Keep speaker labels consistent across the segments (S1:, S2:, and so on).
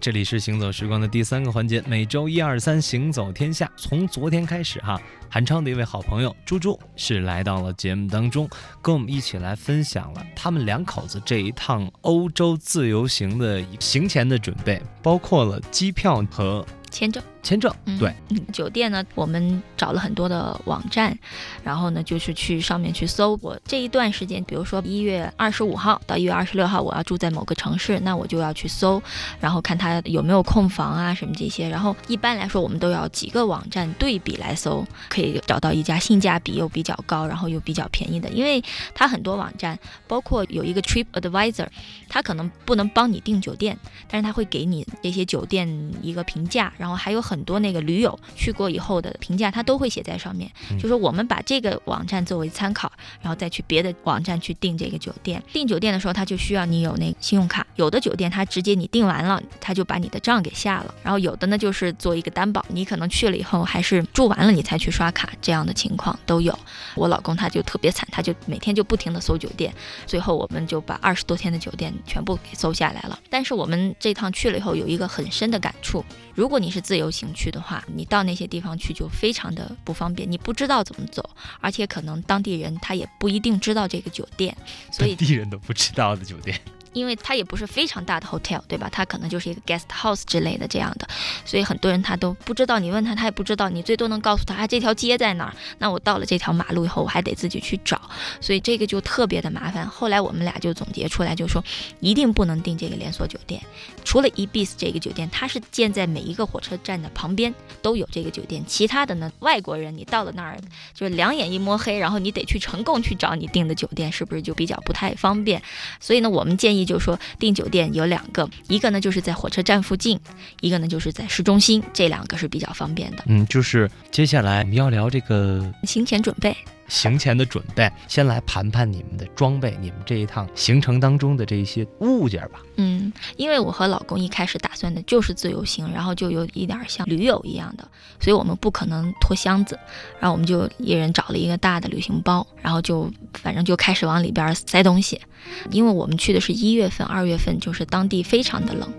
S1: 这里是行走时光的第三个环节，每周一、二、三，行走天下。从昨天开始，哈，韩昌的一位好朋友猪猪是来到了节目当中，跟我们一起来分享了他们两口子这一趟欧洲自由行的行前的准备，包括了机票和
S2: 签证。
S1: 签证对，
S2: 嗯，酒店呢，我们找了很多的网站，然后呢，就是去上面去搜。我这一段时间，比如说一月二十五号到一月二十六号，我要住在某个城市，那我就要去搜，然后看它有没有空房啊，什么这些。然后一般来说，我们都要几个网站对比来搜，可以找到一家性价比又比较高，然后又比较便宜的。因为它很多网站，包括有一个 Trip Advisor，它可能不能帮你订酒店，但是它会给你这些酒店一个评价，然后还有很。多那个驴友去过以后的评价，他都会写在上面。就说我们把这个网站作为参考，然后再去别的网站去订这个酒店。订酒店的时候，他就需要你有那信用卡。有的酒店他直接你订完了，他就把你的账给下了。然后有的呢，就是做一个担保，你可能去了以后还是住完了你才去刷卡，这样的情况都有。我老公他就特别惨，他就每天就不停的搜酒店，最后我们就把二十多天的酒店全部给搜下来了。但是我们这趟去了以后，有一个很深的感触。如果你你是自由行去的话，你到那些地方去就非常的不方便，你不知道怎么走，而且可能当地人他也不一定知道这个酒店，所以
S1: 地人都不知道的酒店。
S2: 因为它也不是非常大的 hotel，对吧？它可能就是一个 guest house 之类的这样的，所以很多人他都不知道。你问他，他也不知道。你最多能告诉他，啊，这条街在哪儿？那我到了这条马路以后，我还得自己去找，所以这个就特别的麻烦。后来我们俩就总结出来，就说一定不能订这个连锁酒店。除了 e bis 这个酒店，它是建在每一个火车站的旁边都有这个酒店。其他的呢，外国人你到了那儿就是两眼一摸黑，然后你得去成功去找你订的酒店，是不是就比较不太方便？所以呢，我们建议就是说订酒店有两个，一个呢就是在火车站附近，一个呢就是在市中心，这两个是比较方便的。
S1: 嗯，就是接下来我们要聊这个
S2: 行前准备。
S1: 行前的准备，先来盘盘你们的装备，你们这一趟行程当中的这些物件吧。
S2: 嗯，因为我和老公一开始打算的就是自由行，然后就有一点像驴友一样的，所以我们不可能拖箱子，然后我们就一人找了一个大的旅行包，然后就反正就开始往里边塞东西。因为我们去的是一月份、二月份，就是当地非常的冷。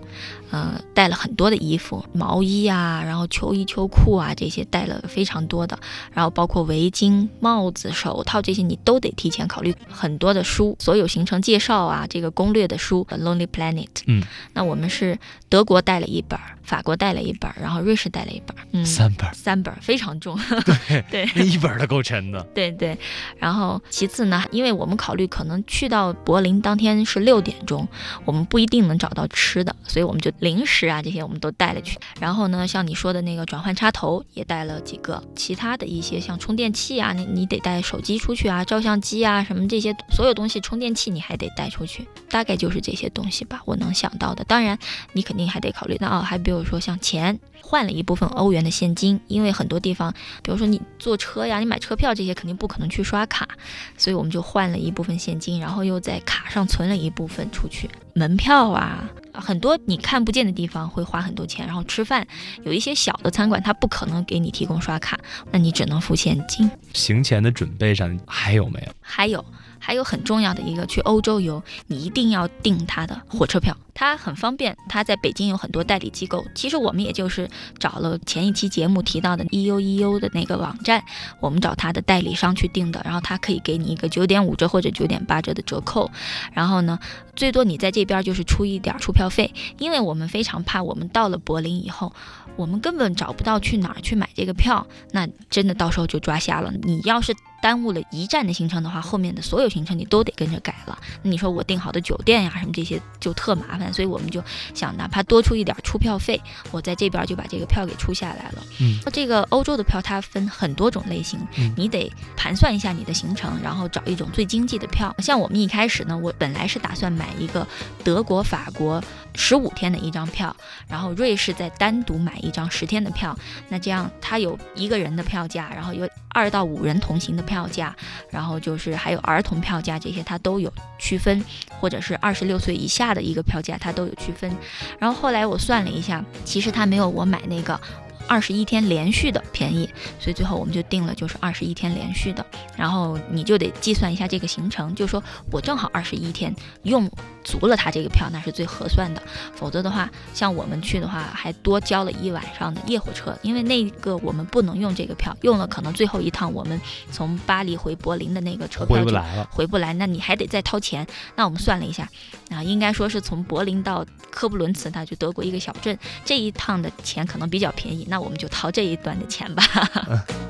S2: 呃，带了很多的衣服，毛衣啊，然后秋衣秋裤啊，这些带了非常多的，然后包括围巾、帽子、手套这些，你都得提前考虑。很多的书，所有行程介绍啊，这个攻略的书，《Lonely Planet》。
S1: 嗯，
S2: 那我们是德国带了一本，法国带了一本，然后瑞士带了一本，嗯，
S1: 三本，
S2: 三本非常重。
S1: 对
S2: 对，
S1: 那一本都够沉的。
S2: 对对，然后其次呢，因为我们考虑可能去到柏林当天是六点钟，我们不一定能找到吃的，所以我们就。零食啊，这些我们都带了去。然后呢，像你说的那个转换插头也带了几个，其他的一些像充电器啊，你你得带手机出去啊，照相机啊什么这些所有东西，充电器你还得带出去。大概就是这些东西吧，我能想到的。当然，你肯定还得考虑到哦，还比如比如说像钱，换了一部分欧元的现金，因为很多地方，比如说你坐车呀，你买车票这些肯定不可能去刷卡，所以我们就换了一部分现金，然后又在卡上存了一部分出去。门票啊。很多你看不见的地方会花很多钱，然后吃饭有一些小的餐馆，它不可能给你提供刷卡，那你只能付现金。
S1: 行前的准备上还有没有？
S2: 还有。还有很重要的一个，去欧洲游，你一定要订他的火车票，它很方便。它在北京有很多代理机构，其实我们也就是找了前一期节目提到的 EU EU 的那个网站，我们找他的代理商去订的，然后他可以给你一个九点五折或者九点八折的折扣。然后呢，最多你在这边就是出一点出票消费，因为我们非常怕我们到了柏林以后，我们根本找不到去哪儿去买这个票，那真的到时候就抓瞎了。你要是耽误了一站的行程的话，后面的所有行程你都得跟着改了。那你说我订好的酒店呀什么这些就特麻烦，所以我们就想哪怕多出一点出票费，我在这边就把这个票给出下来了。
S1: 嗯，
S2: 这个欧洲的票它分很多种类型，你得盘算一下你的行程，然后找一种最经济的票。像我们一开始呢，我本来是打算买一个德国、法国十五天的一张票，然后瑞士再单独买一张十天的票。那这样它有一个人的票价，然后有二到五人同行的。票价，然后就是还有儿童票价这些，它都有区分，或者是二十六岁以下的一个票价，它都有区分。然后后来我算了一下，其实它没有我买那个二十一天连续的便宜，所以最后我们就定了就是二十一天连续的。然后你就得计算一下这个行程，就说我正好二十一天用足了他这个票，那是最合算的。否则的话，像我们去的话，还多交了一晚上的夜火车，因为那个我们不能用这个票，用了可能最后一趟我们从巴黎回柏林的那个车票
S1: 回不来了，
S2: 回不来，那你还得再掏钱。那我们算了一下，啊，应该说是从柏林到科布伦茨，那就德国一个小镇，这一趟的钱可能比较便宜，那我们就掏这一段的钱吧。